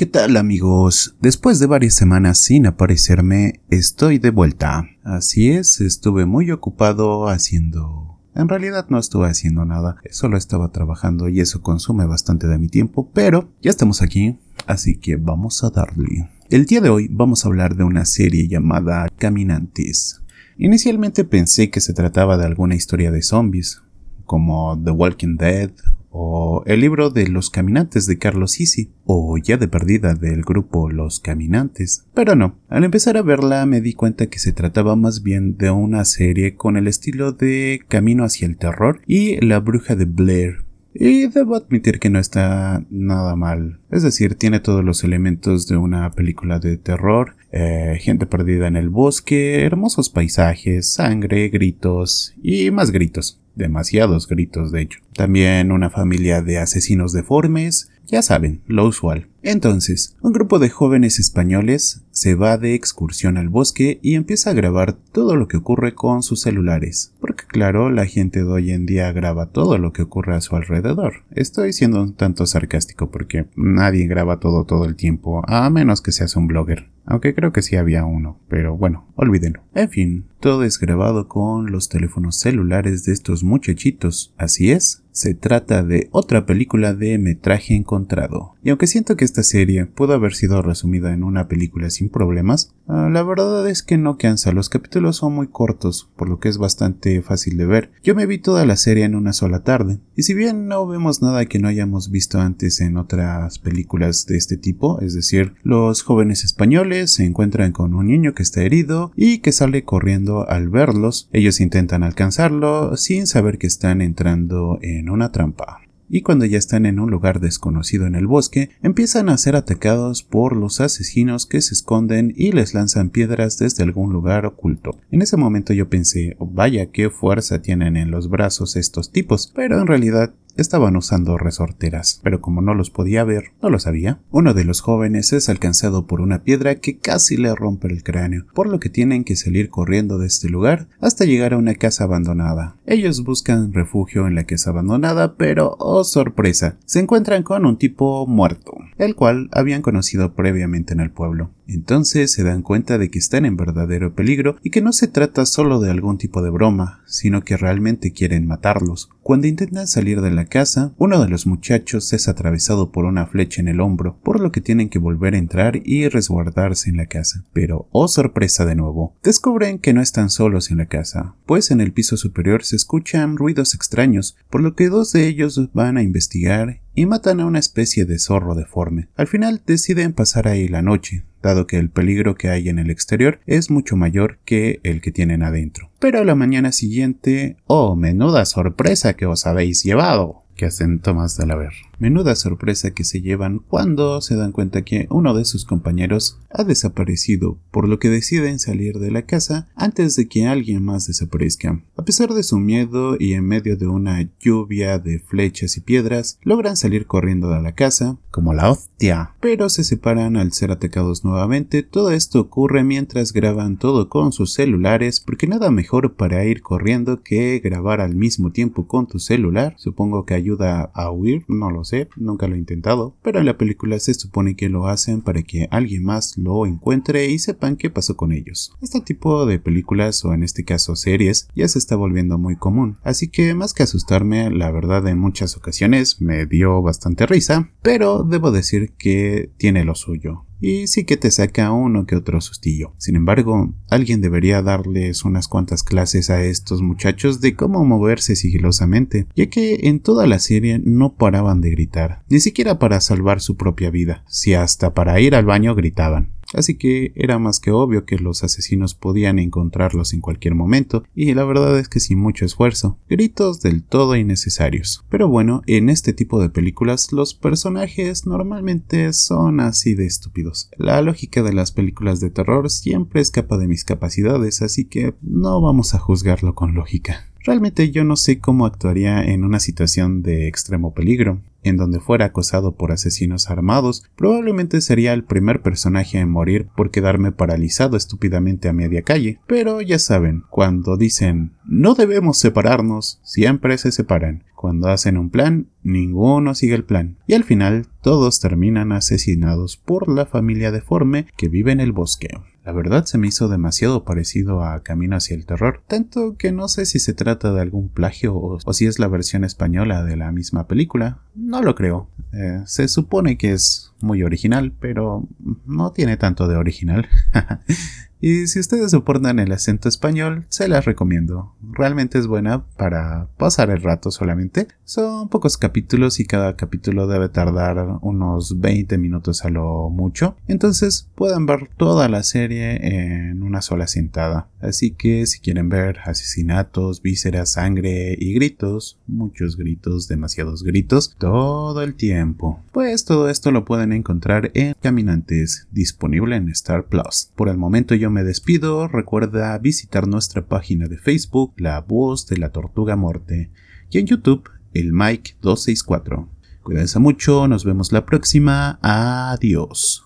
¿Qué tal amigos? Después de varias semanas sin aparecerme, estoy de vuelta. Así es, estuve muy ocupado haciendo... En realidad no estuve haciendo nada, solo estaba trabajando y eso consume bastante de mi tiempo, pero ya estamos aquí, así que vamos a darle. El día de hoy vamos a hablar de una serie llamada Caminantes. Inicialmente pensé que se trataba de alguna historia de zombies, como The Walking Dead o el libro de Los Caminantes de Carlos Sisi, o ya de perdida del grupo Los Caminantes. Pero no, al empezar a verla me di cuenta que se trataba más bien de una serie con el estilo de Camino hacia el Terror y La Bruja de Blair. Y debo admitir que no está nada mal. Es decir, tiene todos los elementos de una película de terror, eh, gente perdida en el bosque, hermosos paisajes, sangre, gritos y más gritos demasiados gritos de hecho. También una familia de asesinos deformes, ya saben, lo usual. Entonces, un grupo de jóvenes españoles se va de excursión al bosque y empieza a grabar todo lo que ocurre con sus celulares. Porque claro, la gente de hoy en día graba todo lo que ocurre a su alrededor. Estoy siendo un tanto sarcástico porque nadie graba todo todo el tiempo, a menos que seas un blogger. Aunque creo que sí había uno, pero bueno, olvídenlo. En fin, todo es grabado con los teléfonos celulares de estos muchachitos. Así es, se trata de otra película de metraje encontrado. Y aunque siento que esta serie pudo haber sido resumida en una película sin problemas, ah, la verdad es que no cansa, los capítulos son muy cortos, por lo que es bastante fácil de ver. Yo me vi toda la serie en una sola tarde, y si bien no vemos nada que no hayamos visto antes en otras películas de este tipo, es decir, los jóvenes españoles se encuentran con un niño que está herido y que sale corriendo al verlos, ellos intentan alcanzarlo sin saber que están entrando en una trampa y cuando ya están en un lugar desconocido en el bosque, empiezan a ser atacados por los asesinos que se esconden y les lanzan piedras desde algún lugar oculto. En ese momento yo pensé, vaya qué fuerza tienen en los brazos estos tipos, pero en realidad estaban usando resorteras, pero como no los podía ver, no lo sabía. Uno de los jóvenes es alcanzado por una piedra que casi le rompe el cráneo, por lo que tienen que salir corriendo de este lugar hasta llegar a una casa abandonada. Ellos buscan refugio en la casa abandonada, pero oh sorpresa, se encuentran con un tipo muerto, el cual habían conocido previamente en el pueblo. Entonces se dan cuenta de que están en verdadero peligro y que no se trata solo de algún tipo de broma, sino que realmente quieren matarlos. Cuando intentan salir de la casa, uno de los muchachos es atravesado por una flecha en el hombro, por lo que tienen que volver a entrar y resguardarse en la casa. Pero, oh sorpresa de nuevo, descubren que no están solos en la casa, pues en el piso superior se escuchan ruidos extraños, por lo que dos de ellos van a investigar y matan a una especie de zorro deforme. Al final deciden pasar ahí la noche, dado que el peligro que hay en el exterior es mucho mayor que el que tienen adentro. Pero a la mañana siguiente, oh, menuda sorpresa que os habéis llevado, que hacen Tomás de la Ver. Menuda sorpresa que se llevan cuando se dan cuenta que uno de sus compañeros ha desaparecido, por lo que deciden salir de la casa antes de que alguien más desaparezca. A pesar de su miedo y en medio de una lluvia de flechas y piedras, logran salir corriendo de la casa, como la hostia, pero se separan al ser atacados nuevamente. Todo esto ocurre mientras graban todo con sus celulares, porque nada mejor para ir corriendo que grabar al mismo tiempo con tu celular. Supongo que ayuda a huir, no lo sé nunca lo he intentado, pero en la película se supone que lo hacen para que alguien más lo encuentre y sepan qué pasó con ellos. Este tipo de películas o en este caso series ya se está volviendo muy común, así que más que asustarme, la verdad en muchas ocasiones me dio bastante risa, pero debo decir que tiene lo suyo y sí que te saca uno que otro sustillo. Sin embargo, alguien debería darles unas cuantas clases a estos muchachos de cómo moverse sigilosamente, ya que en toda la serie no paraban de gritar, ni siquiera para salvar su propia vida, si hasta para ir al baño gritaban así que era más que obvio que los asesinos podían encontrarlos en cualquier momento, y la verdad es que sin mucho esfuerzo, gritos del todo innecesarios. Pero bueno, en este tipo de películas los personajes normalmente son así de estúpidos. La lógica de las películas de terror siempre escapa de mis capacidades, así que no vamos a juzgarlo con lógica. Realmente yo no sé cómo actuaría en una situación de extremo peligro. En donde fuera acosado por asesinos armados, probablemente sería el primer personaje en morir por quedarme paralizado estúpidamente a media calle. Pero ya saben, cuando dicen no debemos separarnos, siempre se separan. Cuando hacen un plan, ninguno sigue el plan. Y al final, todos terminan asesinados por la familia deforme que vive en el bosque. La verdad se me hizo demasiado parecido a Camino hacia el Terror, tanto que no sé si se trata de algún plagio o, si es la versión española de la misma película. No lo creo. Eh, se supone que es muy original, pero no tiene tanto de original. Y si ustedes soportan el acento español, se las recomiendo. Realmente es buena para pasar el rato solamente. Son pocos capítulos y cada capítulo debe tardar unos 20 minutos a lo mucho. Entonces pueden ver toda la serie en una sola sentada. Así que si quieren ver asesinatos, vísceras, sangre y gritos, muchos gritos, demasiados gritos, todo el tiempo. Pues todo esto lo pueden encontrar en Caminantes, disponible en Star Plus. Por el momento me despido, recuerda visitar nuestra página de Facebook, La Voz de la Tortuga Morte, y en YouTube, el Mike 264. Cuídense mucho, nos vemos la próxima, adiós.